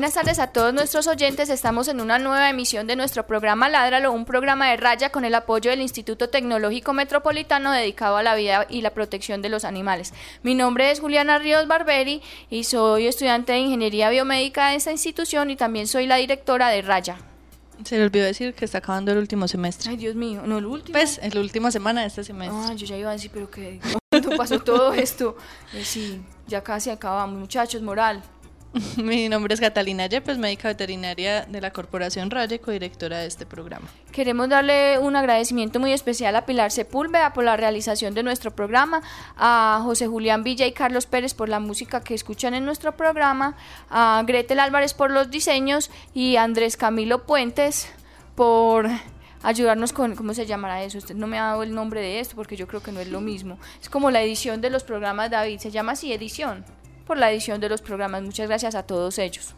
Buenas tardes a todos nuestros oyentes. Estamos en una nueva emisión de nuestro programa Ládralo, un programa de raya con el apoyo del Instituto Tecnológico Metropolitano dedicado a la vida y la protección de los animales. Mi nombre es Juliana Ríos Barberi y soy estudiante de Ingeniería Biomédica de esta institución y también soy la directora de Raya. Se le olvidó decir que está acabando el último semestre. Ay, Dios mío, no el último. Pues, en la última semana de este semestre. Ah, yo ya iba a decir, pero que ¿cuándo pasó todo esto? Eh, sí, ya casi acabamos, muchachos, moral. Mi nombre es Catalina Yepes, médica veterinaria de la Corporación Raya y codirectora de este programa. Queremos darle un agradecimiento muy especial a Pilar Sepúlveda por la realización de nuestro programa, a José Julián Villa y Carlos Pérez por la música que escuchan en nuestro programa, a Gretel Álvarez por los diseños y a Andrés Camilo Puentes por ayudarnos con, ¿cómo se llamará eso? Usted no me ha dado el nombre de esto porque yo creo que no es lo mismo. Es como la edición de los programas, David, se llama así, edición por la edición de los programas. Muchas gracias a todos ellos.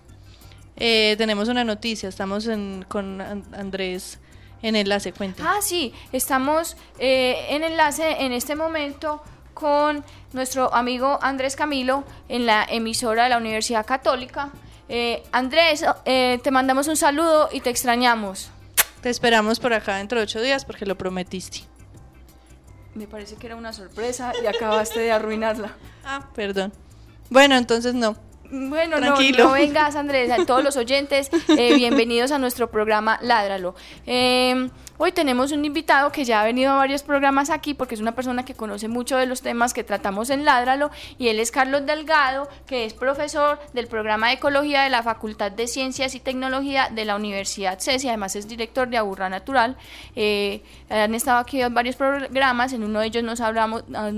Eh, tenemos una noticia, estamos con Andrés en enlace, cuenta. Ah, sí, estamos eh, en enlace en este momento con nuestro amigo Andrés Camilo en la emisora de la Universidad Católica. Eh, Andrés, te mandamos un saludo y te extrañamos. Te esperamos por acá dentro de ocho días porque lo prometiste. Me parece que era una sorpresa y acabaste de arruinarla. Ah, perdón. Bueno, entonces no. Bueno, no, no vengas, Andrés, a todos los oyentes, eh, bienvenidos a nuestro programa Ládralo. Em, hoy tenemos un invitado que ya ha venido a varios programas aquí porque es una persona que conoce mucho de los temas que tratamos en Ládralo y él es Carlos Delgado, que es profesor del programa de Ecología de la Facultad de Ciencias y Tecnología de la Universidad CES y además es director de Aburra Natural. Eh, han estado aquí en varios programas, en uno de ellos nos hablamos... Ah,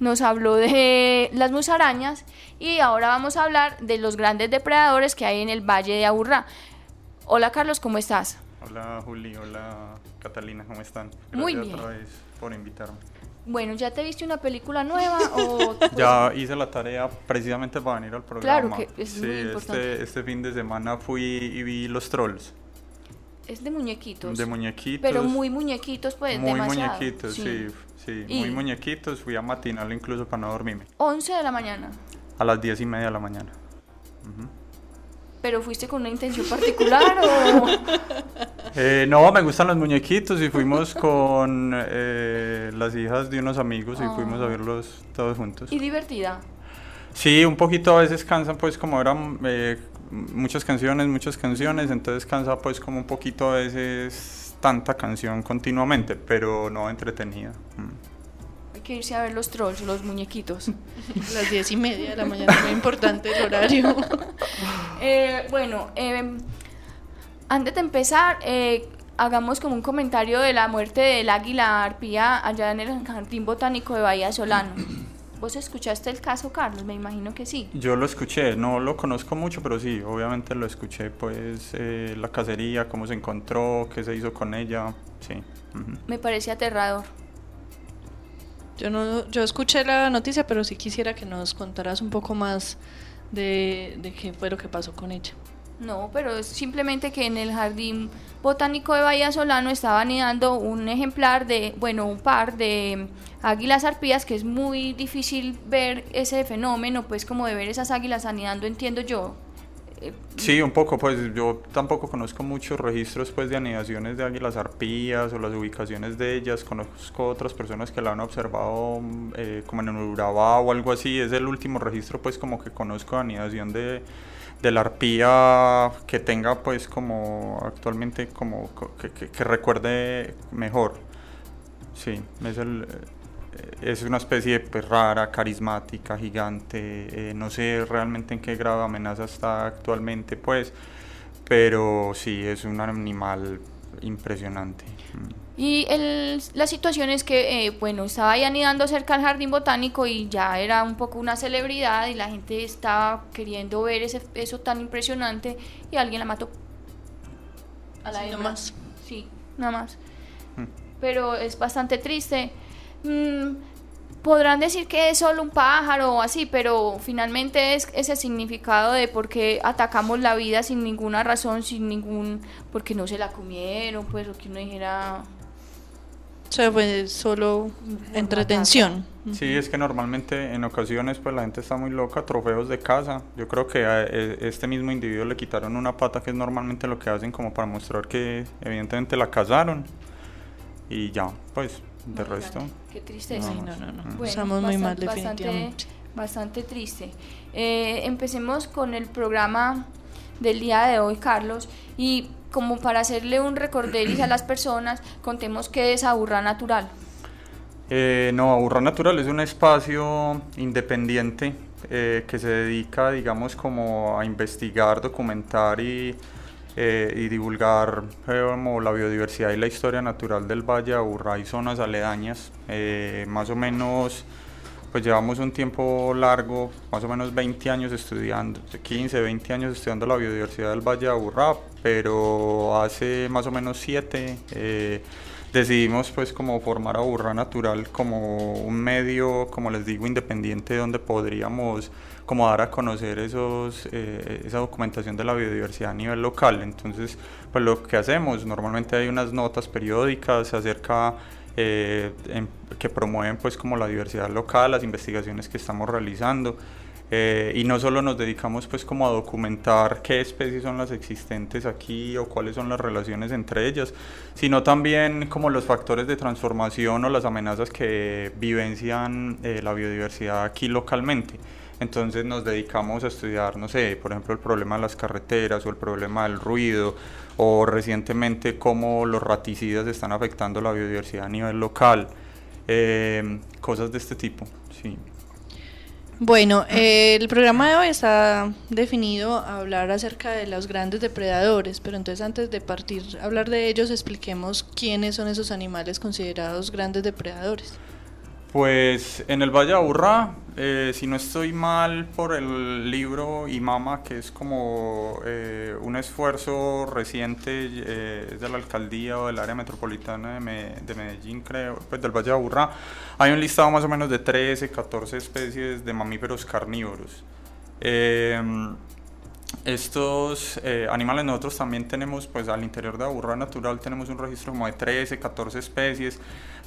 nos habló de las musarañas y ahora vamos a hablar de los grandes depredadores que hay en el Valle de Aburrá. Hola Carlos, ¿cómo estás? Hola Juli, hola Catalina, ¿cómo están? Gracias Muy bien. otra vez por invitarme. Bueno, ¿ya te viste una película nueva o...? ya hice la tarea precisamente para venir al programa. Claro, que es muy importante. Este, este fin de semana fui y vi Los Trolls. Es de muñequitos. De muñequitos. Pero muy muñequitos, pues, muy muñequitos, sí. Sí, muy muñequitos, fui a matinal incluso para no dormirme. 11 de la mañana. A las 10 y media de la mañana. ¿Pero fuiste con una intención particular o...? Eh, no, me gustan los muñequitos y fuimos con eh, las hijas de unos amigos y fuimos a ah. verlos todos juntos. ¿Y divertida? Sí, un poquito a veces cansan pues como eran eh, muchas canciones, muchas canciones, entonces cansa pues como un poquito a veces tanta canción continuamente, pero no entretenida. Mm. Hay que irse a ver los trolls, los muñequitos. Las diez y media de la mañana, muy importante el horario. Eh, bueno, em, antes de empezar, eh, hagamos como un comentario de la muerte del águila arpía allá en el Jardín Botánico de Bahía Solano. ¿Vos escuchaste el caso, Carlos? Me imagino que sí. Yo lo escuché, no lo conozco mucho, pero sí, obviamente lo escuché, pues eh, la cacería, cómo se encontró, qué se hizo con ella, sí. Me parece aterrador. Yo no, yo escuché la noticia, pero sí quisiera que nos contaras un poco más de, de qué fue lo que pasó con ella. No, pero es simplemente que en el jardín botánico de Bahía Solano estaba anidando un ejemplar de, bueno, un par de águilas arpías, que es muy difícil ver ese fenómeno, pues como de ver esas águilas anidando, entiendo yo. Eh, sí, un poco, pues yo tampoco conozco muchos registros pues de anidaciones de águilas arpías o las ubicaciones de ellas, conozco otras personas que la han observado eh, como en Urabá o algo así, es el último registro pues como que conozco de anidación de de la arpía que tenga pues como actualmente como que, recuerde mejor. Sí, es, el, eh, es una especie pues, rara, carismática, gigante, eh, no sé realmente en qué grado de amenaza está actualmente pues, pero sí, es un animal impresionante. Y el, la situación es que, eh, bueno, estaba ahí anidando cerca del jardín botánico y ya era un poco una celebridad y la gente estaba queriendo ver ese, eso tan impresionante y alguien la mató. A la sí, más. Sí, nada más. Hmm. Pero es bastante triste. Mm, podrán decir que es solo un pájaro o así, pero finalmente es ese significado de por qué atacamos la vida sin ninguna razón, sin ningún, porque no se la comieron, pues, o que uno dijera... O sea, fue solo entretención. Sí, es que normalmente en ocasiones pues la gente está muy loca, trofeos de casa. Yo creo que a e, este mismo individuo le quitaron una pata, que es normalmente lo que hacen como para mostrar que evidentemente la cazaron. Y ya, pues de resto. Qué tristeza. No, no, no. Estamos muy mal, definitivamente. Bastante, triste. Eh, empecemos con el programa del día de hoy, Carlos. Y como para hacerle un recorderis a las personas, contemos qué es Aburra Natural. Eh, no, Aburra Natural es un espacio independiente eh, que se dedica, digamos, como a investigar, documentar y eh, y divulgar la biodiversidad y la historia natural del Valle Aburrá y zonas aledañas. Más o menos, pues llevamos un tiempo largo, más o menos 20 años estudiando, 15, 20 años estudiando la biodiversidad del Valle Aburrá, pero hace más o menos 7 eh, decidimos pues como formar Aburrá Natural como un medio, como les digo, independiente donde podríamos como dar a conocer esos, eh, esa documentación de la biodiversidad a nivel local. Entonces, pues lo que hacemos, normalmente hay unas notas periódicas acerca eh, que promueven pues como la diversidad local, las investigaciones que estamos realizando. Eh, y no solo nos dedicamos pues como a documentar qué especies son las existentes aquí o cuáles son las relaciones entre ellas, sino también como los factores de transformación o las amenazas que vivencian la biodiversidad aquí localmente. Entonces nos dedicamos a estudiar, no sé, por ejemplo, el problema de las carreteras o el problema del ruido o recientemente cómo los raticidas están afectando la biodiversidad a nivel local, eh, cosas de este tipo, sí. Bueno, eh, el programa de hoy está definido a hablar acerca de los grandes depredadores, pero entonces antes de partir a hablar de ellos, expliquemos quiénes son esos animales considerados grandes depredadores. Pues en el Valle Aburrá, eh, si no estoy mal por el libro Imama, que es como eh, un esfuerzo reciente eh, de la alcaldía o del área metropolitana de, Medellín, creo, pues del Valle Aburrá, hay un listado más o menos de 13, 14 especies de mamíferos carnívoros. estos animales nosotros también tenemos, pues al interior de Aburrá Natural tenemos un registro como de 13, 14 especies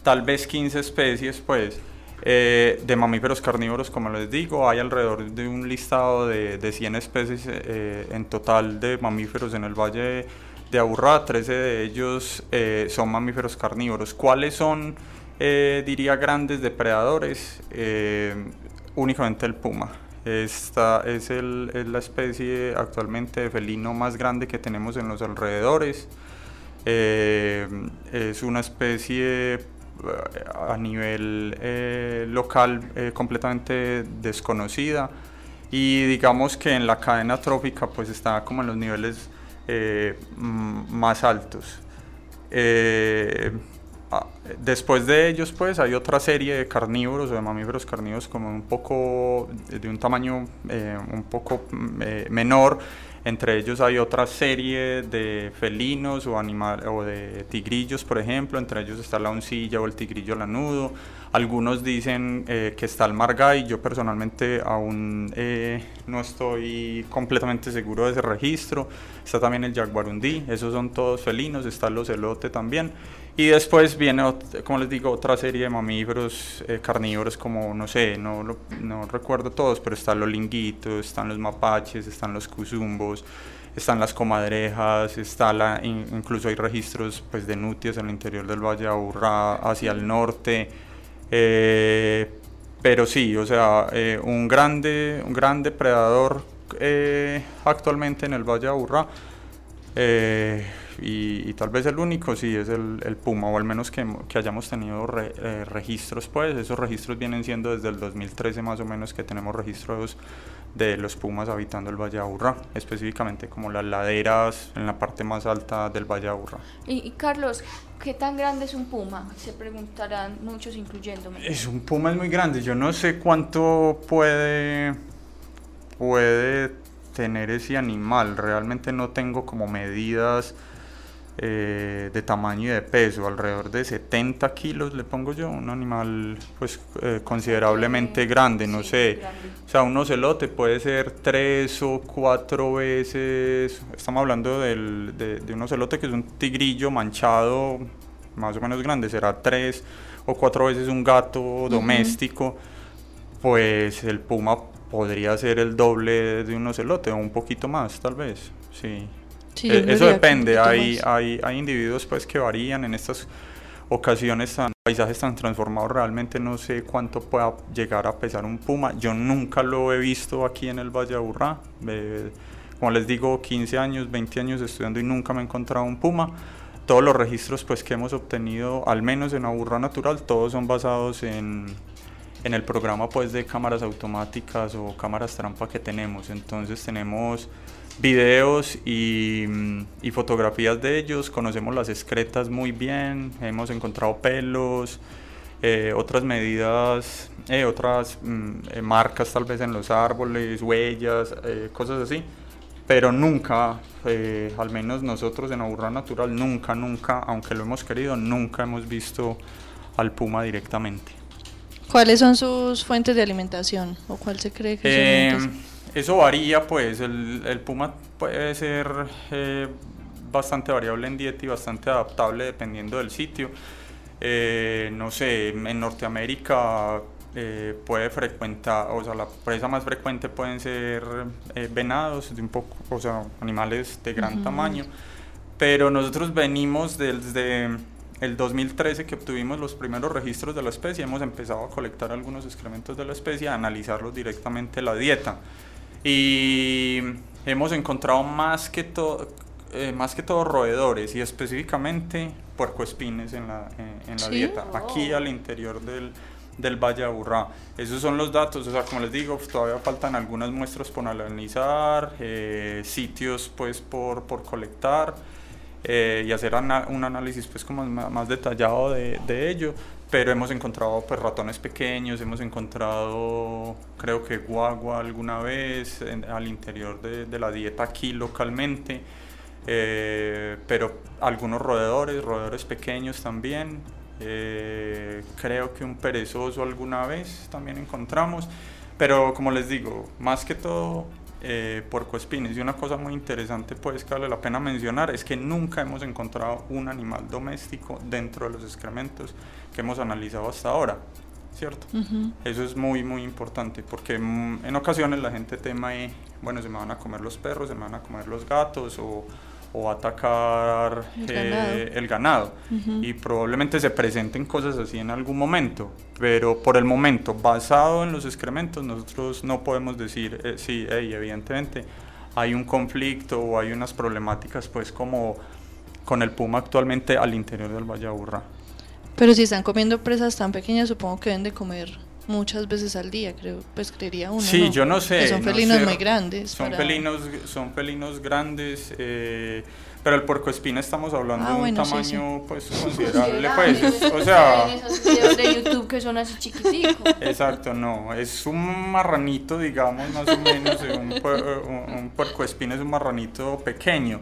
tal vez 15 especies, pues, eh, de mamíferos carnívoros, como les digo, hay alrededor de un listado de, de 100 especies eh, en total de mamíferos en el Valle de Aburrá, 13 de ellos eh, son mamíferos carnívoros. ¿Cuáles son, diría, grandes depredadores? únicamente el puma. Esta es, el, es, la especie actualmente de felino más grande que tenemos en los alrededores. es una especie a nivel eh, local eh, completamente desconocida y digamos que en la cadena trófica pues está como en los niveles eh, más altos. después de ellos pues hay otra serie de carnívoros o de mamíferos carnívoros como un poco de un tamaño un poco menor entre ellos hay otra serie de felinos o, animal, o de tigrillos, por ejemplo. Entre ellos está la oncilla o el tigrillo lanudo. Algunos dicen eh, que está el margay. Yo personalmente aún eh, no estoy completamente seguro de ese registro. Está también el jaguarundí. Esos son todos felinos. Está el ocelote también. Y después viene, como les digo, otra serie de mamíferos eh, carnívoros como, no sé, no, no recuerdo todos, pero están los linguitos, están los mapaches, están los cuzumbos, están las comadrejas, está la, incluso hay registros pues, de nutias en el interior del Valle de Aburrá, hacia el norte. Eh, pero sí, o sea, eh, un, grande, un gran depredador actualmente en el Valle de Aburrá y, tal vez el único sí es el, el puma, o al menos que, que hayamos tenido eh, registros, pues esos registros vienen siendo desde el 2013 más o menos que tenemos registros de los pumas habitando el Valle Aburrá, específicamente como las laderas en la parte más alta del Valle Aburrá. Y, Carlos, ¿qué tan grande es un puma? Se preguntarán muchos, incluyéndome. Es un puma es muy grande, yo no sé cuánto puede, puede tener ese animal, realmente no tengo como medidas eh, de tamaño y de peso, alrededor de 70 kilos le pongo yo, un animal pues eh, considerablemente grande, no sé, o sea, un ocelote puede ser tres o cuatro veces, estamos hablando del, de, de, un ocelote que es un tigrillo manchado, más o menos grande, será tres o cuatro veces un gato doméstico, pues el puma podría ser el doble de un ocelote o un poquito más tal vez, sí. Eh, eso depende, hay, hay, hay, individuos pues que varían en estas ocasiones tan paisajes tan transformados. Realmente no sé cuánto pueda llegar a pesar un puma. Yo nunca lo he visto aquí en el Valle Aburrá. Como les digo 15 años 20 años estudiando y nunca me he encontrado un puma. Todos los registros pues que hemos obtenido al menos en Aburrá natural todos son basados en en el programa pues de cámaras automáticas o cámaras trampa que tenemos. Entonces tenemos videos y, fotografías de ellos, conocemos las excretas muy bien, hemos encontrado pelos, eh, otras medidas, eh, otras mm, eh, marcas tal vez en los árboles, huellas, cosas así, pero nunca, al menos nosotros en Aburra Natural, nunca, nunca, aunque lo hemos querido, nunca hemos visto al puma directamente. ¿Cuáles son sus fuentes de alimentación o cuál se cree que son? Eso varía, pues el, el puma puede ser eh, bastante variable en dieta y bastante adaptable dependiendo del sitio. Eh, no sé, en Norteamérica eh, puede frecuentar, o sea, la presa más frecuente pueden ser venados, de un poco, o sea, animales de gran tamaño. Pero nosotros venimos desde el 2013 que obtuvimos los primeros registros de la especie, hemos empezado a colectar algunos excrementos de la especie, a analizarlos directamente la dieta y hemos encontrado más que todo eh, más que todo roedores y específicamente puercoespines en la, en, la dieta, aquí al interior del, del Valle Aburrá. Esos son los datos, o sea, como les digo, todavía faltan algunas muestras por analizar, eh, sitios pues por, por colectar eh, y hacer un análisis pues como más, detallado de, de ello, pero hemos encontrado pues ratones pequeños, hemos encontrado creo que guagua alguna vez al interior de, la dieta aquí localmente, eh, pero algunos roedores, roedores pequeños también, eh, creo que un perezoso alguna vez también encontramos, pero como les digo, más que todo eh, puercoespines. Y una cosa muy interesante pues que vale la pena mencionar es que nunca hemos encontrado un animal doméstico dentro de los excrementos que hemos analizado hasta ahora. ¿Cierto? Eso es muy, muy importante porque mm, en ocasiones la gente tema, bueno, se me van a comer los perros, se me van a comer los gatos o o atacar el ganado, eh, y probablemente se presenten cosas así en algún momento, pero por el momento, basado en los excrementos, nosotros no podemos decir, eh, sí, evidentemente hay un conflicto o hay unas problemáticas pues como con el puma actualmente al interior del Valle Aburrá. Pero si están comiendo presas tan pequeñas, supongo que deben de comer muchas veces al día, creo, pues creería uno. Sí, yo no sé. son felinos muy grandes. Son felinos, son felinos grandes, eh, pero el puercoespina estamos hablando ah, de un tamaño pues considerable, pues, o sea, esos videos de YouTube que son así chiquiticos. Exacto, no, es un marranito, digamos, más o menos, un, un puercoespina es un marranito pequeño.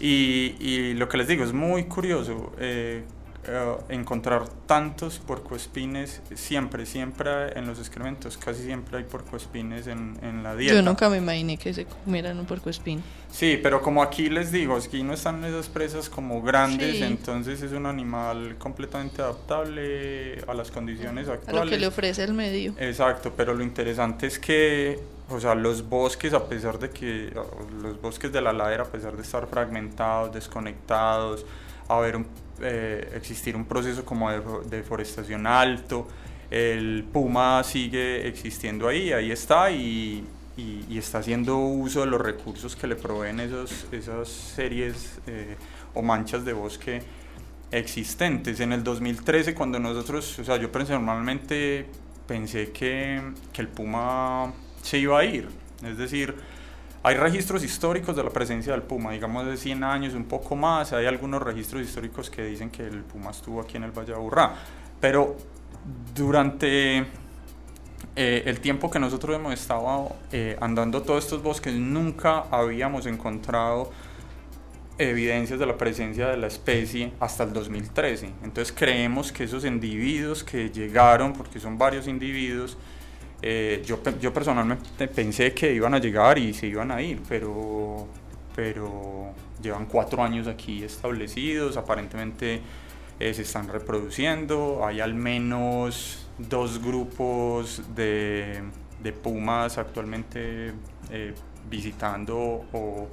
Y, y, lo que les digo es muy curioso. Eh, eh, encontrar tantos porcoespines siempre, siempre en los excrementos, casi siempre hay porcoespines en, en la dieta. Yo nunca me imaginé que se comieran un porcoespín. Sí, pero como aquí les digo, aquí no están esas presas como grandes, entonces es un animal completamente adaptable a las condiciones actuales. A lo que le ofrece el medio. Exacto, pero lo interesante es que o sea, los bosques, a pesar de que los bosques de la ladera, a pesar de estar fragmentados, desconectados, haber un eh, existir un proceso como de deforestación alto, el puma sigue existiendo ahí, ahí está y, está haciendo uso de los recursos que le proveen esos, esas series eh, o manchas de bosque existentes. En el 2013, cuando nosotros, o sea, yo personalmente pensé que, que el puma se iba a ir, es decir, hay registros históricos de la presencia del puma, digamos de 100 años, un poco más. Hay algunos registros históricos que dicen que el puma estuvo aquí en el Valle de Aburrá. Pero durante eh, el tiempo que nosotros hemos estado eh, andando todos estos bosques, nunca habíamos encontrado evidencias de la presencia de la especie hasta el 2013. Entonces creemos que esos individuos que llegaron, porque son varios individuos, eh, yo, yo personalmente pensé que iban a llegar y se iban a ir, pero, pero llevan cuatro años aquí establecidos, aparentemente eh, se están reproduciendo, hay al menos dos grupos de, pumas actualmente eh, visitando o,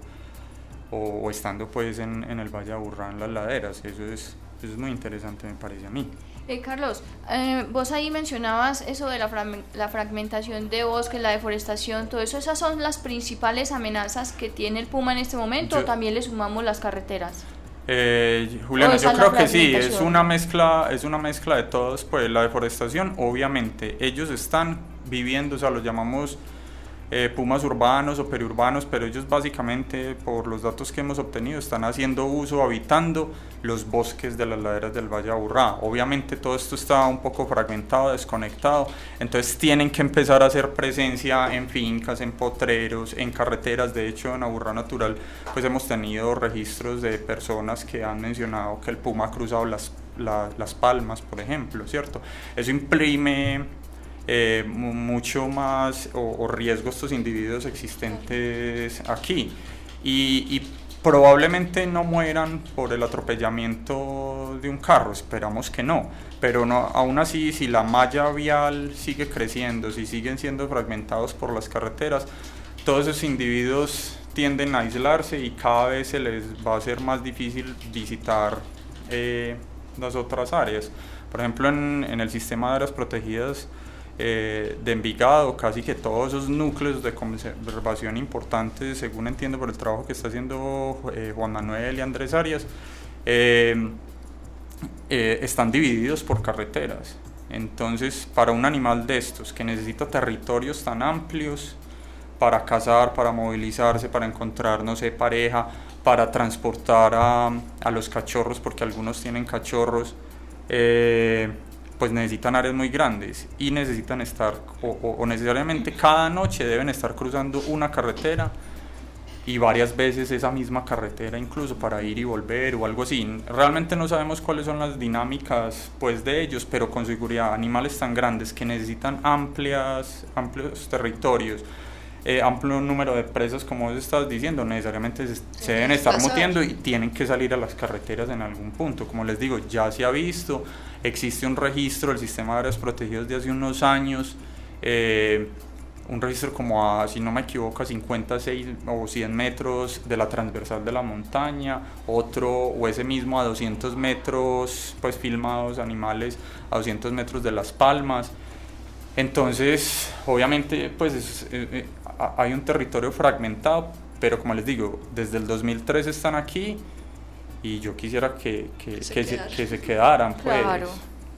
estando pues en, el Valle de en las laderas, eso es, eso es muy interesante me parece a mí. Eh, Carlos, eh, vos ahí mencionabas eso de la, la, fragmentación de bosques, la deforestación, todo eso. ¿Esas son las principales amenazas que tiene el puma en este momento o también le sumamos las carreteras? Eh, Juliana, yo creo que sí, es una mezcla, es una mezcla de todos, pues la deforestación, obviamente, ellos están viviendo, o sea, los llamamos eh, pumas urbanos o periurbanos, pero ellos básicamente, por los datos que hemos obtenido, están haciendo uso, habitando los bosques de las laderas del Valle Aburrá. Obviamente todo esto está un poco fragmentado, desconectado, entonces tienen que empezar a hacer presencia en fincas, en potreros, en carreteras. De hecho, en Aburrá Natural, pues hemos tenido registros de personas que han mencionado que el puma ha cruzado las, las palmas, por ejemplo, ¿cierto? Eso imprime eh, mucho más o, riesgo estos individuos existentes aquí. Y, probablemente no mueran por el atropellamiento de un carro, esperamos que no, pero no, aún así si la malla vial sigue creciendo, si siguen siendo fragmentados por las carreteras, todos esos individuos tienden a aislarse y cada vez se les va a ser más difícil visitar eh, las otras áreas. Por ejemplo, en, en el sistema de áreas protegidas, eh, de Envigado, casi que todos esos núcleos de conservación importantes, según entiendo por el trabajo que está haciendo eh, Juan Manuel y Andrés Arias, eh, están divididos por carreteras. Entonces, para un animal de estos que necesita territorios tan amplios para cazar, para movilizarse, para encontrar, no sé, pareja, para transportar a, a los cachorros, porque algunos tienen cachorros, pues necesitan áreas muy grandes y necesitan estar, o, necesariamente cada noche deben estar cruzando una carretera y varias veces esa misma carretera incluso para ir y volver o algo así. Realmente no sabemos cuáles son las dinámicas pues de ellos, pero con seguridad animales tan grandes que necesitan amplias, amplios territorios, eh, amplio número de presas como vos estás diciendo, necesariamente se, deben estar mutiendo y tienen que salir a las carreteras en algún punto. Como les digo, ya se ha visto, existe un registro del sistema de áreas protegidas de hace unos años, eh, un registro como a, si no me equivoco, a 56 o 100 metros de la transversal de la montaña, otro o ese mismo a 200 metros, pues filmados animales a 200 metros de las palmas. Entonces, obviamente, pues eh, eh, hay un territorio fragmentado, pero como les digo, desde el 2003 están aquí y yo quisiera que, que, se, quedaran, pues.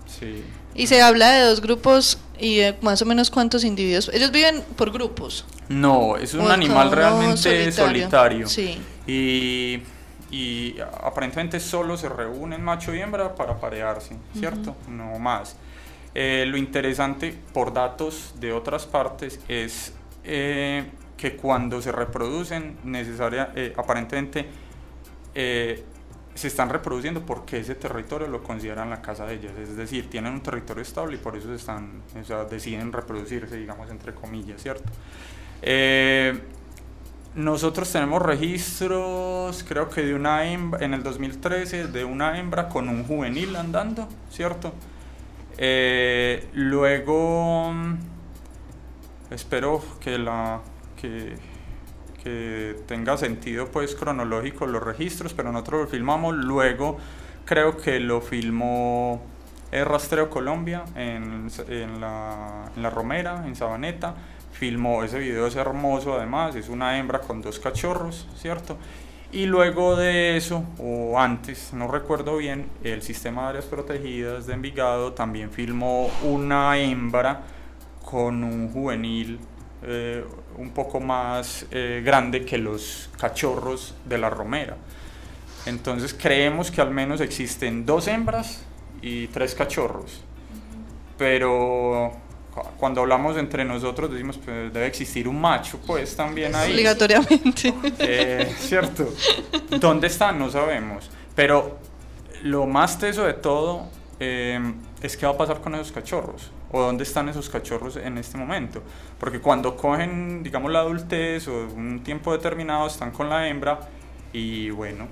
Sí. Y se habla de dos grupos y más o menos cuántos individuos. Ellos viven por grupos. No, es un animal realmente solitario. Sí. Y, y, aparentemente solo se reúnen macho y hembra para parearse, ¿cierto? No más. Eh, lo interesante por datos de otras partes es eh, que cuando se reproducen, necesaria, eh, aparentemente se están reproduciendo porque ese territorio lo consideran la casa de ellas, es decir, tienen un territorio estable y por eso están, o sea, deciden reproducirse, digamos, entre comillas, ¿cierto? Eh, nosotros tenemos registros, creo que de una hembra, en el 2013, de una hembra con un juvenil andando, ¿cierto? Eh, luego, espero que la... Que, que tenga sentido pues cronológico los registros, pero nosotros lo filmamos, luego creo que lo filmó el Rastreo Colombia en, en, la, en la Romera, en Sabaneta, filmó, ese video es hermoso además, es una hembra con dos cachorros, ¿cierto? Y luego de eso, o antes, no recuerdo bien, el sistema de áreas protegidas de Envigado también filmó una hembra con un juvenil eh, un poco más eh, grande que los cachorros de la romera. Entonces creemos que al menos existen dos hembras y tres cachorros. Pero cuando hablamos entre nosotros decimos que pues, debe existir un macho, pues también ahí. Obligatoriamente. Eh, Cierto. ¿Dónde están? No sabemos. Pero lo más teso de todo em, es qué va a pasar con esos cachorros o dónde están esos cachorros en este momento. Porque cuando cogen, digamos, la adultez o un tiempo determinado están con la hembra y bueno,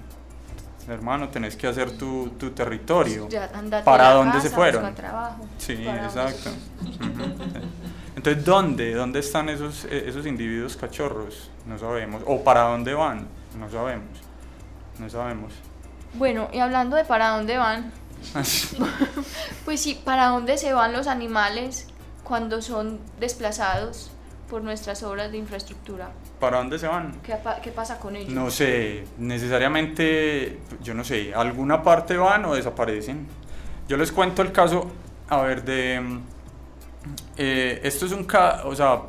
hermano, tenés que hacer tu, tu territorio. ¿Para dónde se fueron? Sí, exacto. Entonces, ¿dónde? ¿Dónde están esos, e, esos individuos cachorros? No sabemos. ¿O para dónde van? No sabemos. No sabemos. Bueno, y hablando de para dónde van, pues sí, ¿para dónde se van los animales cuando son desplazados por nuestras obras de infraestructura? ¿Para dónde se van? ¿Qué, ¿Qué, pasa con ellos? No sé, necesariamente, yo no sé, alguna parte van o desaparecen. Yo les cuento el caso, a ver, de... Eh, esto es un caso, o sea,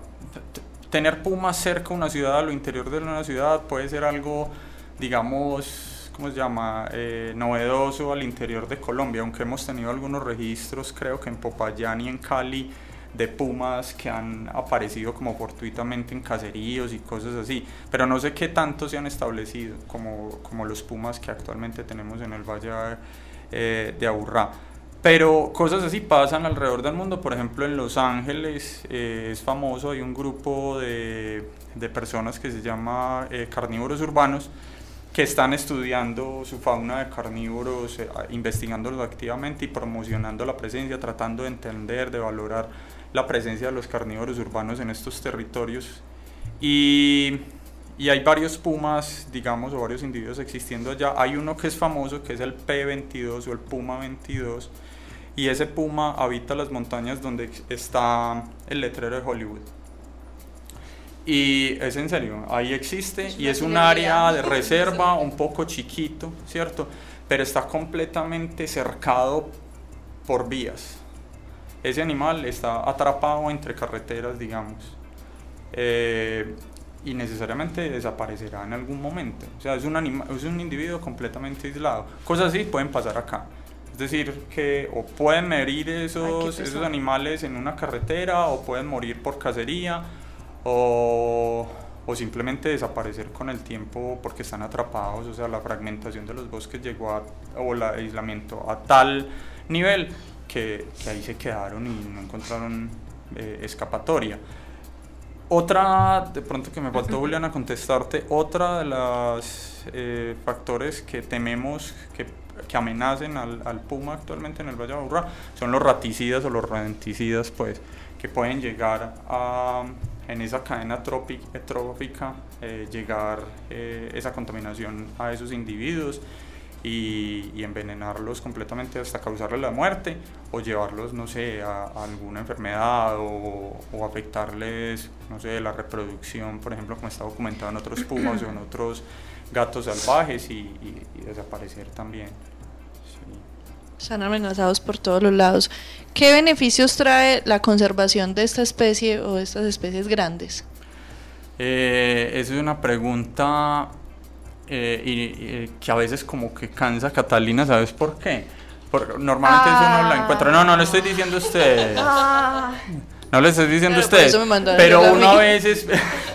tener pumas cerca de una ciudad, a lo interior de una ciudad, puede ser algo, digamos, ¿cómo se llama? Eh, novedoso al interior de Colombia, aunque hemos tenido algunos registros, creo que en Popayán y en Cali, de pumas que han aparecido como fortuitamente en caseríos y cosas así, pero no sé qué tanto se han establecido como, como los pumas que actualmente tenemos en el Valle eh, de Aburrá. Pero cosas así pasan alrededor del mundo, por ejemplo en Los Ángeles eh, es famoso, hay un grupo de, de personas que se llama eh, carnívoros urbanos que están estudiando su fauna de carnívoros, investigándolos activamente y promocionando la presencia, tratando de entender, de valorar la presencia de los carnívoros urbanos en estos territorios. Y, y, hay varios pumas, digamos, o varios individuos existiendo allá. Hay uno que es famoso, que es el P22 o el Puma 22. Y ese puma habita las montañas donde está el letrero de Hollywood. Y es en serio, ahí existe y es un área de reserva un poco chiquito, ¿cierto? Pero está completamente cercado por vías ese animal está atrapado entre carreteras, digamos, eh, y necesariamente desaparecerá en algún momento. O sea, es un, es un individuo completamente aislado. Cosas así pueden pasar acá. Es decir, que o pueden morir esos, esos animales en una carretera, o pueden morir por cacería, o, o simplemente desaparecer con el tiempo porque están atrapados. O sea, la fragmentación de los bosques llegó a, o el aislamiento a tal nivel que, ahí se quedaron y no encontraron eh, escapatoria. Otra, de pronto que me faltó Juliana contestarte, otra de los eh, factores que tememos que, que amenacen al, al, puma actualmente en el Valle de Aburrá son los raticidas o los rodenticidas, pues, que pueden llegar a, en esa cadena trófica, eh, llegar esa contaminación a esos individuos y, envenenarlos completamente hasta causarles la muerte o llevarlos, no sé, a, alguna enfermedad o, afectarles, no sé, la reproducción, por ejemplo, como está documentado en otros pumas o en otros gatos salvajes y, desaparecer también. Están amenazados por todos los lados. ¿Qué beneficios trae la conservación de esta especie o de estas especies grandes? Eh, esa es una pregunta eh, y, que a veces como que cansa Catalina, ¿sabes por qué? Porque normalmente eso no la encuentra. No, no le estoy diciendo a usted. Ah. No le estoy diciendo a usted. Pero uno a veces.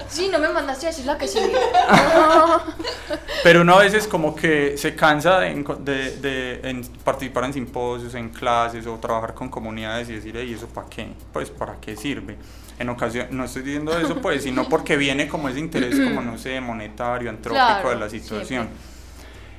Sí, no me mandaste a decir la que sí. pero uno a veces como que se cansa de, de, participar en simposios, en clases o trabajar con comunidades y decir, ¿y eso para qué? Pues para qué sirve en ocasión, no estoy diciendo eso pues, sino porque viene como ese interés como no sé, monetario, antrópico de la situación.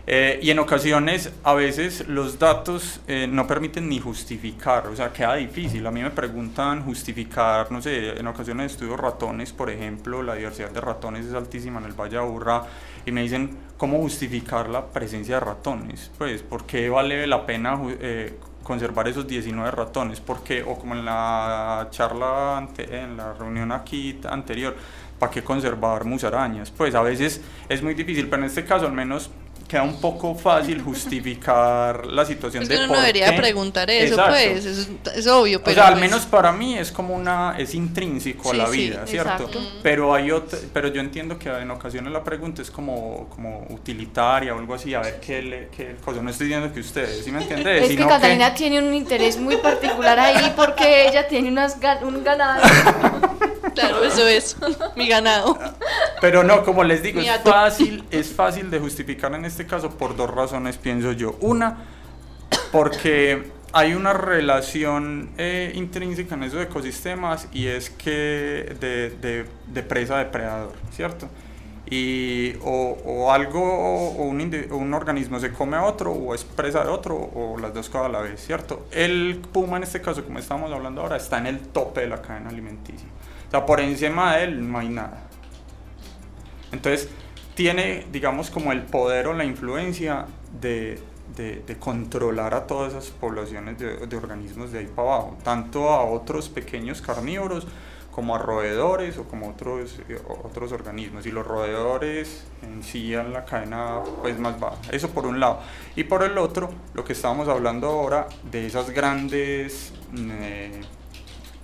Eh, y en ocasiones, a veces los datos eh, no permiten ni justificar, o sea, queda difícil. A mí me preguntan justificar, no sé, en ocasiones estudio ratones, por ejemplo, la diversidad de ratones es altísima en el Valle Aburrá, y me dicen, ¿cómo justificar la presencia de ratones? Pues, ¿por qué vale la pena eh, conservar esos 19 ratones? Porque, o como en la charla, ante, en la reunión aquí anterior, ¿para qué conservar musarañas? Pues a veces es muy difícil, pero en este caso al menos queda un poco fácil justificar la situación es de que uno no debería preguntar eso, Exacto. pues, es, es obvio. Pero o sea, al pues- menos para mí es como una, es intrínseco Sí, a la sí, vida, ¿cierto? exacto. Pero hay otra, pero yo entiendo que en ocasiones la pregunta es como, como utilitaria o algo así, a ver qué le, qué cosa. No estoy diciendo que ustedes, ¿sí me entiendes? Es que Catalina tiene un interés muy particular ahí porque ella tiene unas un ganado. Claro, eso es mi ganado. Pero no, como les digo, es fácil, es fácil de justificar en este caso por dos razones, pienso yo. Una, porque hay una relación eh, intrínseca en esos ecosistemas y es que de, de- de presa-depredador, ¿cierto? Y o, o algo, o un, un organismo se come a otro, o es presa de otro, o las dos cosas a la vez, ¿cierto? El puma en este caso, como estamos hablando ahora, está en el tope de la cadena alimenticia. O sea, por encima de él no hay nada. Entonces, tiene, digamos, como el poder o la influencia de, controlar a todas esas poblaciones de, organismos de ahí para abajo, tanto a otros pequeños carnívoros como a roedores o como otros, eh, otros organismos. Y los roedores en sí en la cadena pues más baja. Eso por un lado. Y por el otro, lo que estábamos hablando ahora de esas grandes eh,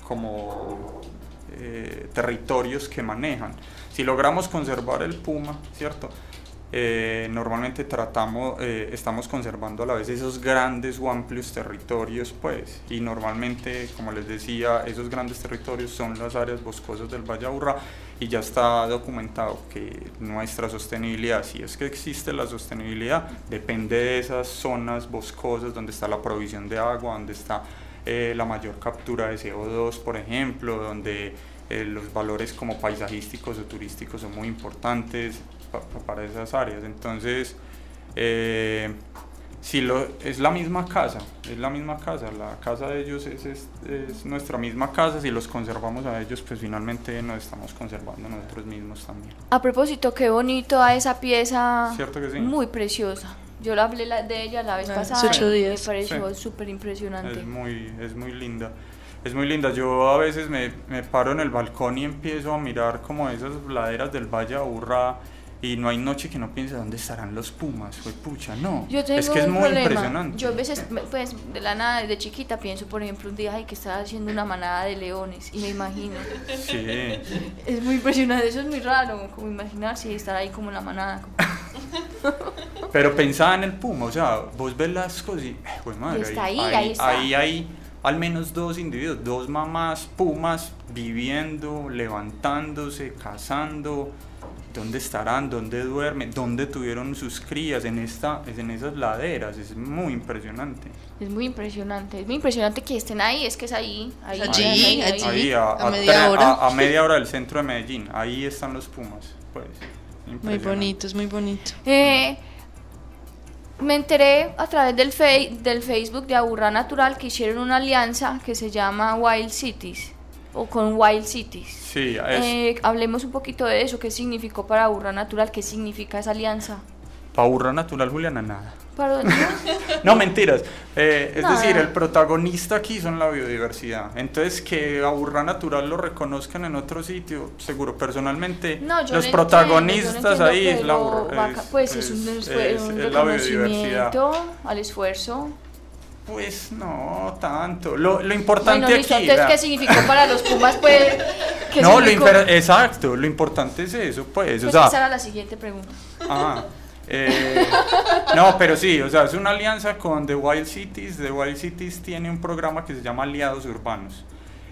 como eh, territorios que manejan. Si logramos conservar el puma, ¿cierto? Eh, normalmente tratamos, eh, estamos conservando a la vez esos grandes o amplios territorios, pues, y normalmente, como les decía, esos grandes territorios son las áreas boscosas del Valle Aburrá y ya está documentado que nuestra sostenibilidad, si es que existe la sostenibilidad, depende de esas zonas boscosas donde está la provisión de agua, donde está eh, la mayor captura de CO2, por ejemplo, donde eh, los valores como paisajísticos o turísticos son muy importantes pa- pa- para esas áreas. Entonces, eh, si lo, es la misma casa, es la misma casa, la casa de ellos es, es, es nuestra misma casa, si los conservamos a ellos, pues finalmente nos estamos conservando nosotros mismos también. A propósito, qué bonito a esa pieza. ¿Cierto que sí? Muy preciosa. Yo la hablé de ella la vez Ah, pasada. ocho y días. Me pareció Sí. súper impresionante. Es muy, es muy linda. Es muy linda. Yo a veces me, me paro en el balcón y empiezo a mirar como esas laderas del Valle Aburrá y no hay noche que no piense dónde estarán los pumas. Fue pucha, no. Yo tengo es que es muy problema. impresionante. Yo a veces, pues, de la nada, desde chiquita, pienso, por ejemplo, un día ay, que estaba haciendo una manada de leones y me imagino. Sí. Es muy impresionante, eso es muy raro, como imaginarse estar ahí como en la manada. Pero pensaba en el puma, o sea, vos ves las cosas y, güey, madre, Y está ahí, ahí está. ahí hay al menos dos individuos, dos mamás pumas viviendo, levantándose, cazando. ¿Dónde estarán? ¿Dónde duermen? ¿Dónde tuvieron sus crías? En, esta, en esas laderas. Es muy impresionante. Es muy impresionante, es muy impresionante que estén ahí, es que es ahí, ahí, Allí, ahí, ahí, allí. Ahí, a, a a media tre- hora. a- a media hora del centro de Medellín. Ahí están los pumas. Pues, Muy bonito, es muy bonito. Eh, me enteré a través del, del Facebook de Aburrá Natural que hicieron una alianza que se llama Wild Cities o con Wild Cities. Sí, es, Eh, hablemos un poquito de eso, qué significó para Aburrá Natural, qué significa esa alianza. Paurra natural, Juliana, nada. Para- No, mentiras. Eh, es Nada. decir, el protagonista aquí son la biodiversidad. Entonces, que Aburra Natural lo reconozcan en otro sitio, seguro, personalmente, No, yo los lo protagonistas entiendo, lo ahí es la, vaca- pues es, un, es- fue es- un es la biodiversidad. al esfuerzo. Pues no tanto. Lo, lo importante Bueno, aquí. entonces. ¿qué significó para los Pumas? Pues, ¿qué no, lo significó? imper- exacto, lo importante es eso, pues. o Pues sea, esa era la siguiente pregunta. Ah, eh, no, pero sí, o sea, es una alianza con The Wild Cities. The Wild Cities tiene un programa que se llama Aliados Urbanos.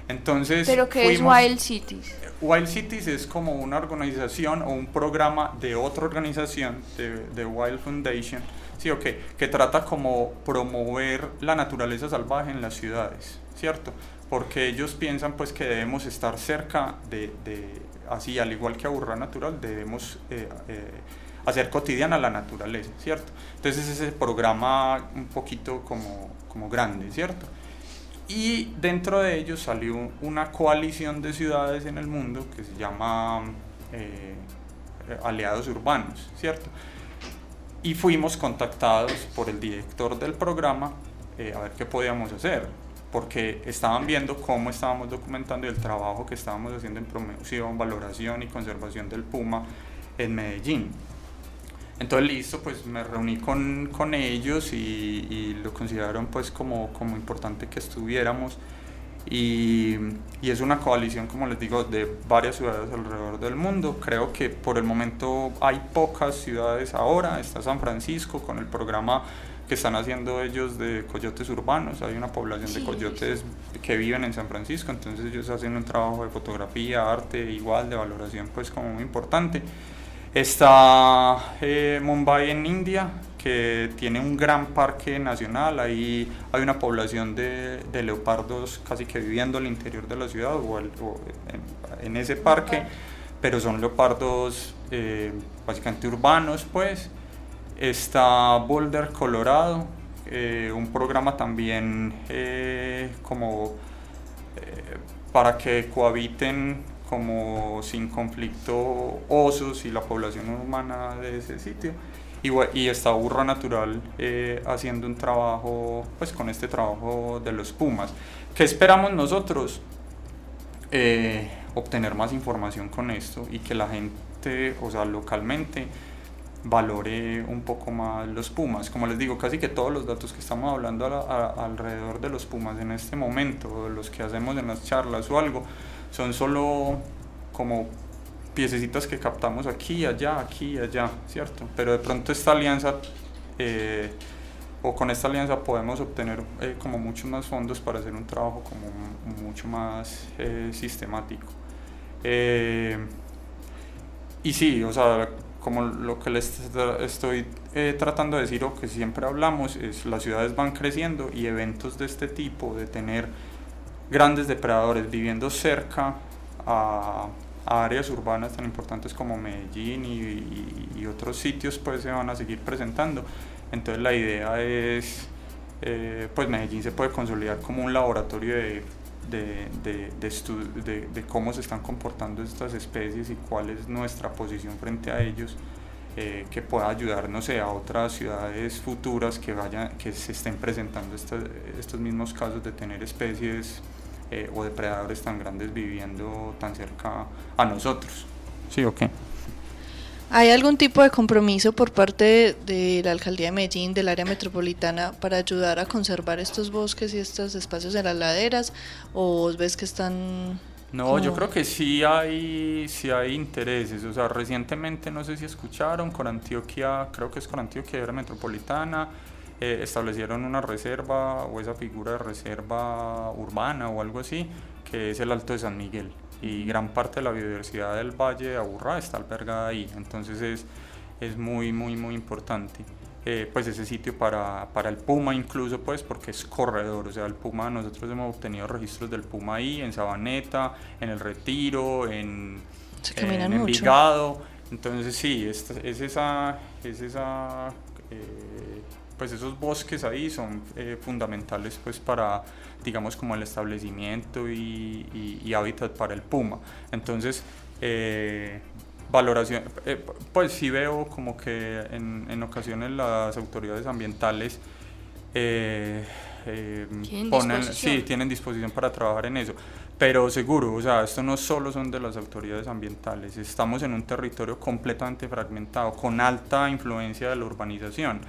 Entonces, ¿Pero qué es Wild Cities? Wild Cities es como una organización o un programa de otra organización, de, de Wild Foundation, sí, ok, que trata como promover la naturaleza salvaje en las ciudades, ¿cierto? Porque ellos piensan pues que debemos estar cerca de, de- así al igual que Aburrá Natural, debemos eh, eh, hacer cotidiana la naturaleza, ¿cierto? Entonces ese programa un poquito como, como grande, ¿cierto? Y dentro de ellos salió una coalición de ciudades en el mundo que se llama eh, Aliados Urbanos, ¿cierto? Y fuimos contactados por el director del programa eh, a ver qué podíamos hacer, porque estaban viendo cómo estábamos documentando el trabajo que estábamos haciendo en promoción, valoración y conservación del puma en Medellín. Entonces listo, pues me reuní con, con ellos y, y, lo consideraron pues como, como importante que estuviéramos. Y, y, es una coalición, como les digo, de varias ciudades alrededor del mundo. Creo que por el momento hay pocas ciudades ahora, está San Francisco con el programa que están haciendo ellos de coyotes urbanos, hay una población de coyotes que viven en San Francisco, entonces ellos hacen un trabajo de fotografía, arte igual, de valoración pues como muy importante. Está eh, Mumbai en India, que tiene un gran parque nacional. Ahí hay una población de, de leopardos casi que viviendo al interior de la ciudad o, el, o en, en, ese parque, pero son leopardos eh, básicamente urbanos, pues. Está Boulder, Colorado, eh, un programa también eh, como para que cohabiten como sin conflicto osos y la población humana de ese sitio. Y, y está Natural eh, haciendo un trabajo, pues con este trabajo de los Pumas. ¿Qué esperamos nosotros? Eh, obtener más información con esto y que la gente, o sea, localmente, valore un poco más los Pumas. Como les digo, casi que todos los datos que estamos hablando a a, alrededor de los Pumas en este momento, los que hacemos en las charlas o algo, son solo como piececitas que captamos aquí, allá, aquí, allá, ¿cierto? Pero de pronto esta alianza, eh, o con esta alianza podemos obtener eh, como muchos más fondos para hacer un trabajo como mucho más eh, sistemático. Eh, y sí, o sea, como lo que les estoy eh, tratando de decir o que siempre hablamos, es las ciudades van creciendo y eventos de este tipo, de tener grandes depredadores viviendo cerca a, a áreas urbanas tan importantes como Medellín y, otros sitios pues se van a seguir presentando. Entonces la idea es, eh, pues Medellín se puede consolidar como un laboratorio de, de, de, de, cómo se están comportando estas especies y cuál es nuestra posición frente a ellos. Eh, que pueda ayudar, no sé, a otras ciudades futuras que, vayan, que se estén presentando estos, estos mismos casos de tener especies eh, o depredadores tan grandes viviendo tan cerca a nosotros. ¿Sí o qué? ¿Hay algún tipo de compromiso por parte de la Alcaldía de Medellín, del área metropolitana, para ayudar a conservar estos bosques y estos espacios en las laderas? ¿O ves que están no, como... yo creo que sí hay, sí hay intereses. O sea, recientemente, no sé si escucharon, con Antioquia, creo que es con Antioquia era metropolitana, eh, establecieron una reserva o esa figura de reserva urbana o algo así, que es el Alto de San Miguel. Y gran parte de la biodiversidad del Valle de Aburrá está albergada ahí. Entonces es, es muy, muy, muy importante. Eh, pues ese sitio para, para, el Puma incluso pues porque es corredor, o sea el Puma nosotros hemos obtenido registros del Puma ahí, en Sabaneta, en El Retiro, en, en Envigado, entonces sí, es, es esa, es esa eh, pues esos bosques ahí son eh, fundamentales pues para digamos como el establecimiento y, y, y hábitat para el Puma, entonces eh, valoración, eh, pues sí veo como que en, en ocasiones las autoridades ambientales eh, eh, ponen, sí, tienen disposición para trabajar en eso. Pero seguro, o sea, esto no solo son de las autoridades ambientales, estamos en un territorio completamente fragmentado, con alta influencia de la urbanización.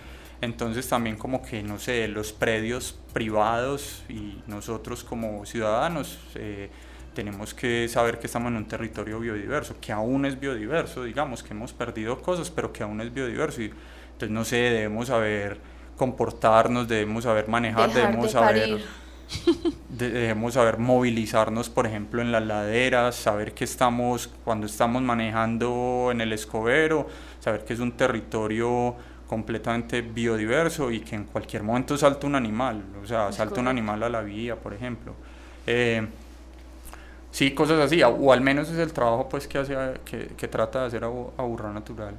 Entonces también como que, no sé, los predios privados y nosotros como ciudadanos eh, tenemos que saber que estamos en un territorio biodiverso, que aún es biodiverso, digamos, que hemos perdido cosas, pero que aún es biodiverso. Y, entonces, no sé, debemos saber comportarnos, debemos saber manejar, Dejar debemos de saber, de- debemos saber movilizarnos, por ejemplo, en las laderas, saber que estamos, cuando estamos manejando en el escobero, saber que es un territorio completamente biodiverso y que en cualquier momento salta un animal, o sea, salta un animal a la vía, por ejemplo. Eh, Sí, cosas así, o al menos es el trabajo pues que hace, que, que trata de hacer a, a Burra Natural.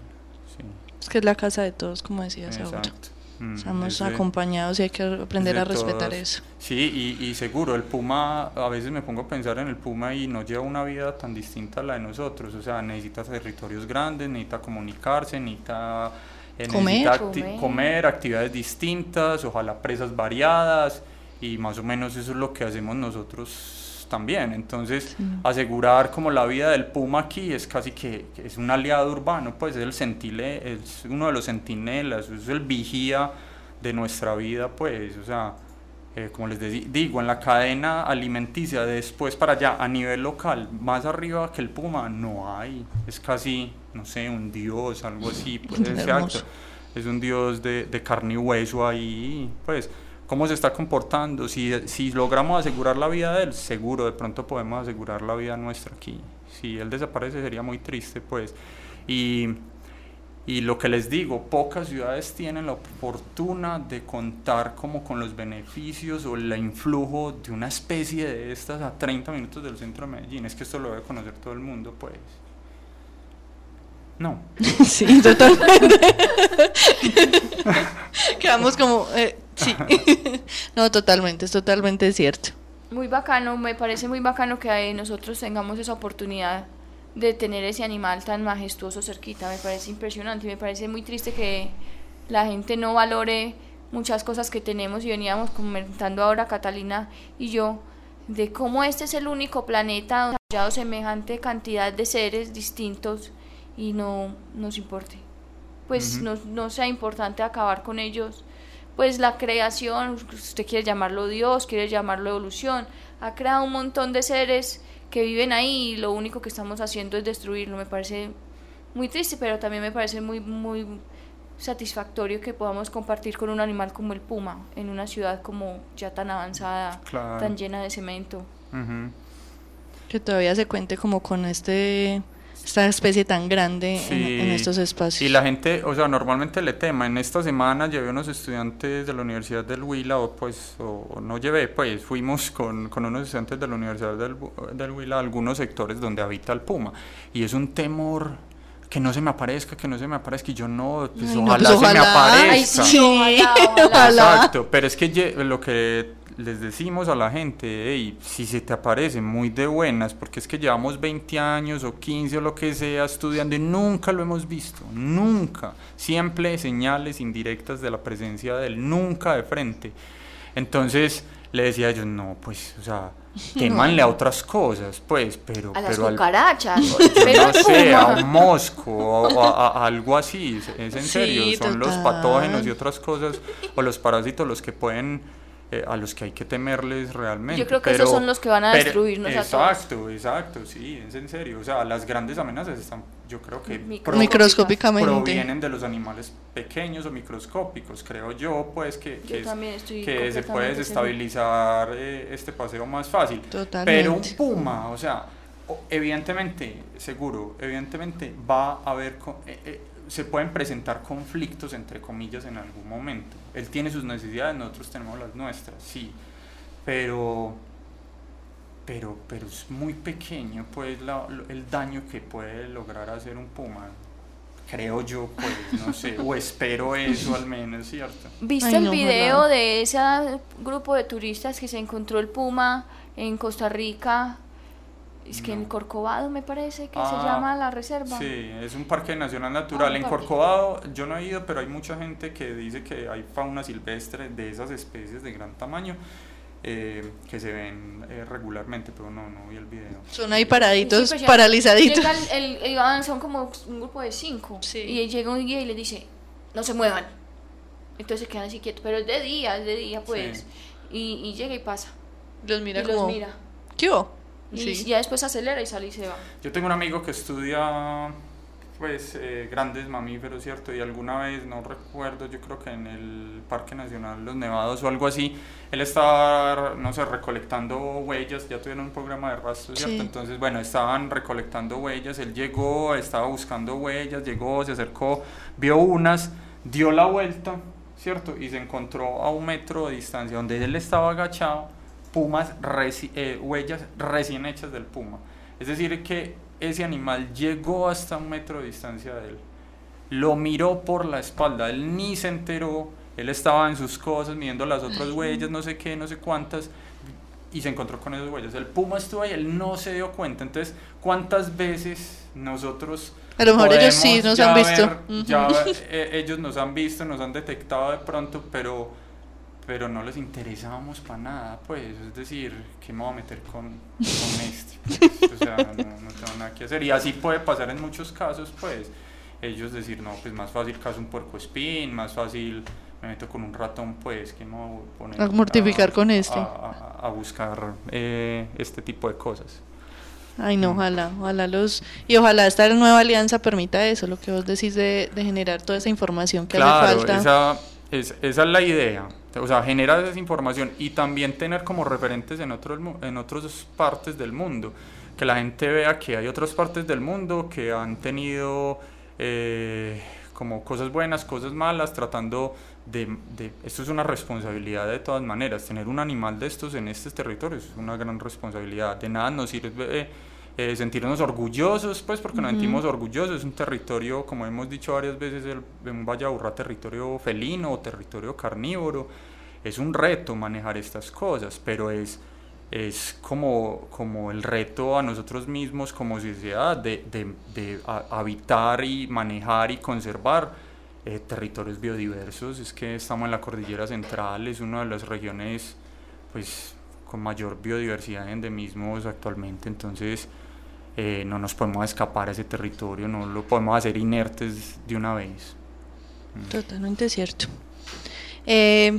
Sí. Es que es la casa de todos, como decías ahora. Exacto. Mm, Estamos desde- acompañados y hay que aprender a respetar eso. Sí, y, y seguro, el Puma, a veces me pongo a pensar en el Puma y no lleva una vida tan distinta a la de nosotros, o sea, necesita territorios grandes, necesita comunicarse, necesita, eh, Comer. acti- Comer. comer, actividades distintas, ojalá presas variadas, y más o menos eso es lo que hacemos nosotros también. Entonces, asegurar como la vida del Puma aquí es casi que, que es un aliado urbano, pues es el centile, es uno de los centinelas, es el vigía de nuestra vida, pues, o sea, eh, como les di- digo, en la cadena alimenticia, después para allá, a nivel local, más arriba que el Puma, no hay, es casi, no sé, un dios, algo así, pues, exacto, es un dios de, de carne y hueso ahí, pues, cómo se está comportando, si, si logramos asegurar la vida de él, seguro, de pronto podemos asegurar la vida nuestra aquí, si él desaparece sería muy triste, pues, y... Y lo que les digo, pocas ciudades tienen la fortuna de contar como con los beneficios o el influjo de una especie de estas a 30 minutos del centro de Medellín. Es que esto lo debe conocer todo el mundo, pues. No. Sí, totalmente. Quedamos como, eh, sí. no, totalmente, es totalmente cierto. Muy bacano, me parece muy bacano que nosotros tengamos esa oportunidad de tener ese animal tan majestuoso cerquita. Me parece impresionante y me parece muy triste que la gente no valore muchas cosas que tenemos y veníamos comentando ahora Catalina y yo de cómo este es el único planeta donde ha hallado semejante cantidad de seres distintos y no nos importe. Pues no, no sea importante acabar con ellos. Pues la creación, usted quiere llamarlo Dios, quiere llamarlo evolución, ha creado un montón de seres que viven ahí y lo único que estamos haciendo es destruirlo. Me parece muy triste, pero también me parece muy, muy satisfactorio que podamos compartir con un animal como el puma en una ciudad como ya tan avanzada, Claro. tan llena de cemento. Que todavía se cuente como con este esta especie tan grande en, Sí. en estos espacios. Y la gente, o sea, normalmente le tema. En esta semana llevé unos estudiantes de la Universidad del Huila, o pues, o no llevé, pues fuimos con, con unos estudiantes de la Universidad del, del Huila a algunos sectores donde habita el puma. Y es un temor que no se me aparezca, que no se me aparezca, y yo no, pues Ay, no, ojalá, pues, se me ojalá. Ay, aparezca. sí, ojalá, ojalá. Exacto, pero es que lo que les decimos a la gente, "Ey, si se te aparece muy de buenas, porque es que llevamos 20 años o 15 o lo que sea estudiando y nunca lo hemos visto, nunca, siempre señales indirectas de la presencia de él, nunca de frente. Entonces le decía ellos, no, pues, o sea, temanle a otras cosas, pues, pero, A las pero cucarachas, yo pero no sé, a un mosco o a, a- a algo así, es, en Sí, serio, son los patógenos y otras cosas, o los parásitos los que pueden, eh, a los que hay que temerles realmente. Yo creo que esos son los que van a pero- destruirnos a todos. Exacto, exacto, sí, es en serio, o sea, las grandes amenazas están, yo creo que Microscópicamente. provienen de los animales pequeños o microscópicos, creo yo, pues que, Yo que es- también estoy que se puede desestabilizar eh, este paseo más fácil. Totalmente. Pero un puma, o sea, evidentemente, seguro, evidentemente va a haber, co- eh, eh, se pueden presentar conflictos entre comillas en algún momento. Él tiene sus necesidades, nosotros tenemos las nuestras, sí, pero, pero, pero es muy pequeño, pues, la- el daño que puede lograr hacer un puma. Creo yo, pues, no sé, o espero eso al menos, ¿cierto? ¿Viste Ay, el no, video de ese grupo de turistas que se encontró el puma en Costa Rica? Es que en No. Corcovado me parece que se Ah, llama la reserva. Sí, es un parque nacional natural. Ah, en. Corcovado yo no he ido, pero hay mucha gente que dice que hay fauna silvestre de esas especies de gran tamaño eh, que se ven eh, regularmente, pero no, no vi el video. Son ahí Sí, paraditos, pues ya paralizaditos. llega el- el- el- son como un grupo de cinco. Sí. Y llega un guía y les dice, no se muevan. Entonces se quedan así quietos. Pero es de día, es de día, pues. Sí. Y, y llega y pasa. Los mira y como, los mira. ¿qué hubo? Y Sí. ya después acelera y sale y se va. Yo tengo un amigo que estudia pues eh, grandes mamíferos, ¿cierto? Y alguna vez, no recuerdo, yo creo que en el Parque Nacional Los Nevados o algo así, él estaba, no sé, recolectando huellas, ya tuvieron un programa de rastro, ¿cierto? Sí. Entonces, bueno, estaban recolectando huellas, él llegó, estaba buscando huellas, llegó, se acercó, vio unas, dio la vuelta, ¿cierto? Y se encontró a un metro de distancia donde él estaba agachado, pumas, reci- eh, huellas recién hechas del puma. Es decir, que ese animal llegó hasta un metro de distancia de él. lo miró por la espalda, él ni se enteró, él estaba en sus cosas, midiendo las otras huellas, no sé qué, no sé cuántas, y se encontró con esas huellas. El puma estuvo ahí, él no se dio cuenta. Entonces, ¿cuántas veces nosotros... A lo mejor ellos sí nos han visto. Ya eh, ellos nos han visto, nos han detectado de pronto, pero pero no les interesábamos para nada, pues, es decir, ¿qué me voy a meter con, con este? Pues, o sea, no, no, tengo nada que hacer. Y así puede pasar en muchos casos, pues, ellos decir, no, pues más fácil caso un puerco espín, más fácil me meto con un ratón, pues, que me voy a poner a mortificar con este. A, buscar eh, este tipo de cosas. Ay, no, ojalá, ojalá los... Y ojalá esta nueva alianza permita eso, lo que vos decís de, de generar toda esa información que hace falta. Esa, es, esa es la idea. O sea, generar esa información y también tener como referentes en, otros en otras partes del mundo. Que la gente vea que hay otras partes del mundo que han tenido eh, como cosas buenas, cosas malas, tratando de, Esto es una responsabilidad de todas maneras. Tener un animal de estos en estos territorios es una gran responsabilidad. De nada nos sirve... Eh, sentirnos orgullosos, pues porque nos sentimos orgullosos, es un territorio, como hemos dicho varias veces, el, un Vallaburra territorio felino o territorio carnívoro, es un reto manejar estas cosas, pero es, es como, como el reto a nosotros mismos como sociedad de, de, de habitar y manejar y conservar eh, territorios biodiversos, es que estamos en la cordillera central, es una de las regiones pues con mayor biodiversidad y endemismos actualmente, entonces eh, no nos podemos escapar a ese territorio, no lo podemos hacer inertes de una vez. Mm. Totalmente cierto. Eh,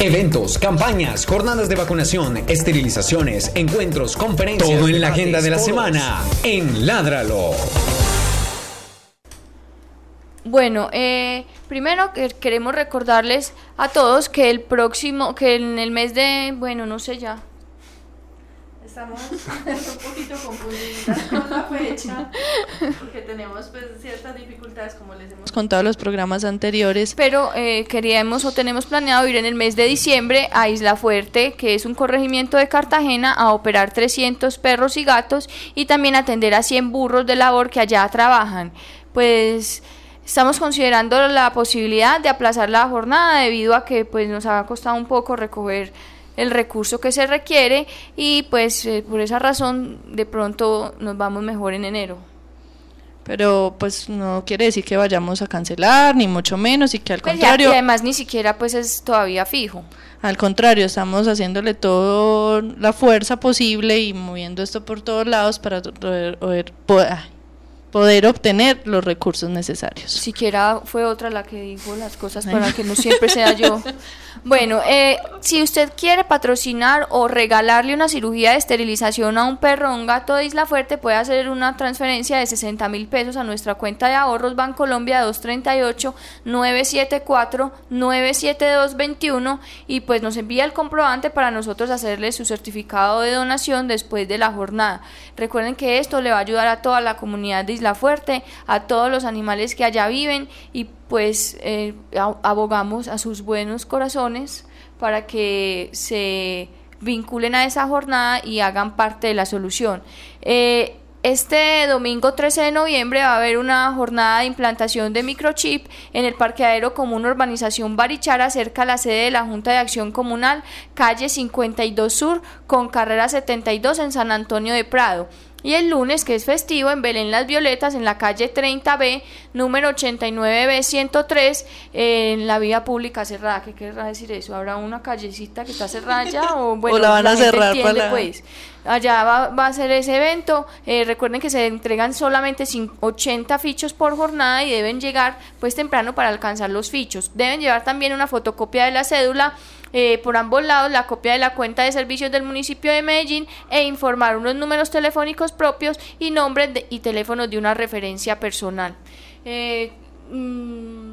Eventos, campañas, jornadas de vacunación, esterilizaciones, encuentros, conferencias. Todo en la agenda de la semana en Ládralo. Bueno, eh, primero queremos recordarles a todos que el próximo, que en el mes de, bueno, no sé ya, estamos un poquito confundidas con la fecha porque tenemos pues ciertas dificultades como les hemos contado en los programas anteriores. Pero eh, queríamos o tenemos planeado ir en el mes de diciembre a Isla Fuerte, que es un corregimiento de Cartagena, a operar 300 perros y gatos y también atender a 100 burros de labor que allá trabajan. Pues estamos considerando la posibilidad de aplazar la jornada debido a que pues nos ha costado un poco recoger el recurso que se requiere y pues eh, por esa razón de pronto nos vamos mejor en enero. Pero pues no quiere decir que vayamos a cancelar, ni mucho menos, y que al pues contrario... Y además ni siquiera pues es todavía fijo. Al contrario, estamos haciéndole toda la fuerza posible y moviendo esto por todos lados para poder, poder, poder obtener los recursos necesarios. Siquiera fue otra la que dijo las cosas para que no siempre sea yo. Bueno, eh, si usted quiere patrocinar o regalarle una cirugía de esterilización a un perro o un gato de Isla Fuerte, puede hacer una transferencia de 60 mil pesos a nuestra cuenta de ahorros Bancolombia 238-974-97221 y pues nos envía el comprobante para nosotros hacerle su certificado de donación después de la jornada. Recuerden que esto le va a ayudar a toda la comunidad de Isla Fuerte, a todos los animales que allá viven y pues eh, abogamos a sus buenos corazones para que se vinculen a esa jornada y hagan parte de la solución. Eh, este domingo 13 de noviembre va a haber una jornada de implantación de microchip en el parqueadero común Urbanización Barichara, cerca a la sede de la Junta de Acción Comunal, calle 52 Sur, con carrera 72 en San Antonio de Prado. Y el lunes, que es festivo, en Belén Las Violetas, en la calle 30B, número 89B103, en la vía pública cerrada. ¿Qué querrá decir eso? ¿Habrá una callecita que está cerrada ya? O, bueno, la van a cerrar para pues. Allá va, a ser ese evento. Eh, recuerden que se entregan solamente 80 fichos por jornada y deben llegar pues temprano para alcanzar los fichos. Deben llevar también una fotocopia de la cédula eh, por ambos lados la copia de la cuenta de servicios del municipio de Medellín e informar unos números telefónicos propios y nombres y teléfonos de una referencia personal. Eh, mm,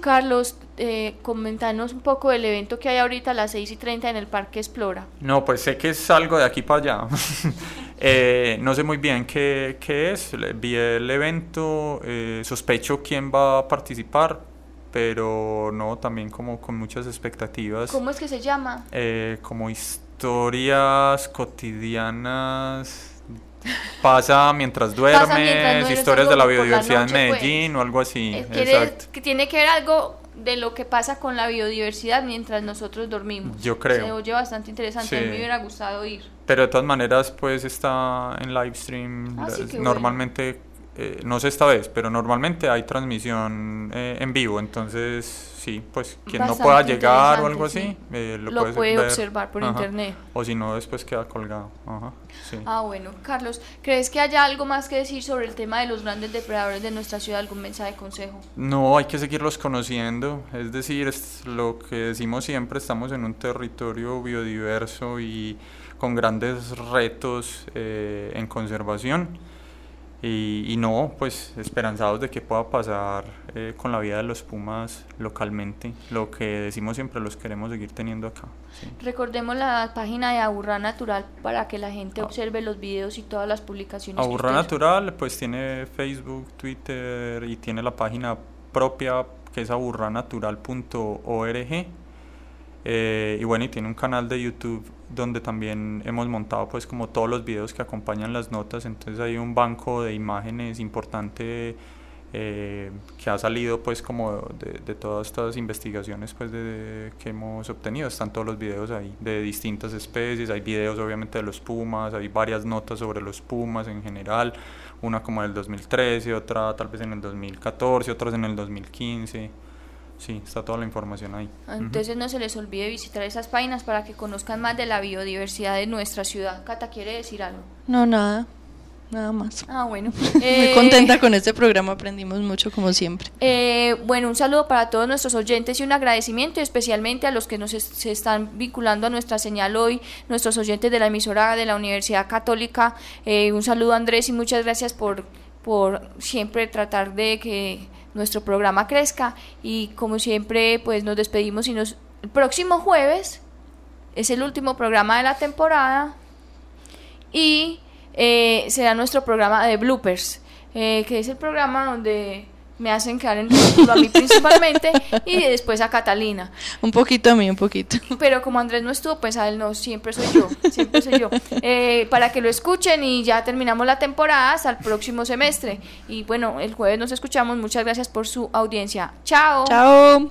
Carlos, eh, comentanos un poco del evento que hay ahorita a las 6 y 30 en el Parque Explora. No, pues sé que es algo de aquí para allá. Eh, no sé muy bien qué, qué es. Vi el evento, sospecho quién va a participar, pero no, también como con muchas expectativas. ¿Cómo es que se llama? Eh, como historias cotidianas pasa mientras duermes, historias de la biodiversidad en pues. Medellín o algo así. que tiene que ver algo de lo que pasa con la biodiversidad mientras nosotros dormimos. Yo creo. Se oye bastante interesante, a mí me hubiera gustado ir. Pero de todas maneras, pues está en live stream. Ah, normalmente, eh, no sé esta vez, pero normalmente hay transmisión eh, en vivo, entonces sí, pues quien no pueda llegar o algo así, eh, lo, puede observar por internet. O si no, después queda colgado. Ah, bueno. Carlos, ¿crees que haya algo más que decir sobre el tema de los grandes depredadores de nuestra ciudad? ¿Algún mensaje de consejo? No, hay que seguirlos conociendo. Es decir, es lo que decimos siempre, estamos en un territorio biodiverso y con grandes retos eh, en conservación y, no, pues esperanzados de que pueda pasar eh, con la vida de los Pumas localmente. Lo que decimos siempre los queremos seguir teniendo acá. Recordemos la página de Aburra Natural para que la gente ah. observe los videos y todas las publicaciones. Aburra Natural pues tiene Facebook, Twitter y tiene la página propia que es aburranatural.org. Eh, y bueno, y tiene un canal de YouTube donde también hemos montado pues como todos los videos que acompañan las notas, entonces hay un banco de imágenes importante eh, que ha salido pues como de, todas estas investigaciones pues de, que hemos obtenido, están todos los videos ahí de distintas especies, hay videos obviamente de los pumas, hay varias notas sobre los pumas en general, una como del 2013, otra tal vez en el 2014, otras en el 2015 Sí, está toda la información ahí. Entonces no se les olvide visitar esas páginas para que conozcan más de la biodiversidad de nuestra ciudad. Cata, ¿quiere decir algo? No, nada. Nada más. Ah, bueno. Muy eh, contenta con este programa, aprendimos mucho como siempre. Eh, bueno, un saludo para todos nuestros oyentes y un agradecimiento especialmente a los que nos se están vinculando a nuestra señal hoy, nuestros oyentes de la emisora de la Universidad Católica. Eh, un saludo Andrés y muchas gracias por, por siempre tratar de que nuestro programa crezca. Y como siempre pues nos despedimos y nos el próximo jueves es el último programa de la temporada y eh, será nuestro programa de bloopers eh, que es el programa donde me hacen quedar en ridículo a mí principalmente y después a Catalina. Un poquito a mí, un poquito. Pero como Andrés no estuvo, pues a él no, siempre soy yo, siempre soy yo. Eh, para que lo escuchen y ya terminamos la temporada hasta el próximo semestre. Y bueno, el jueves nos escuchamos. Muchas gracias por su audiencia. Chao. Chao.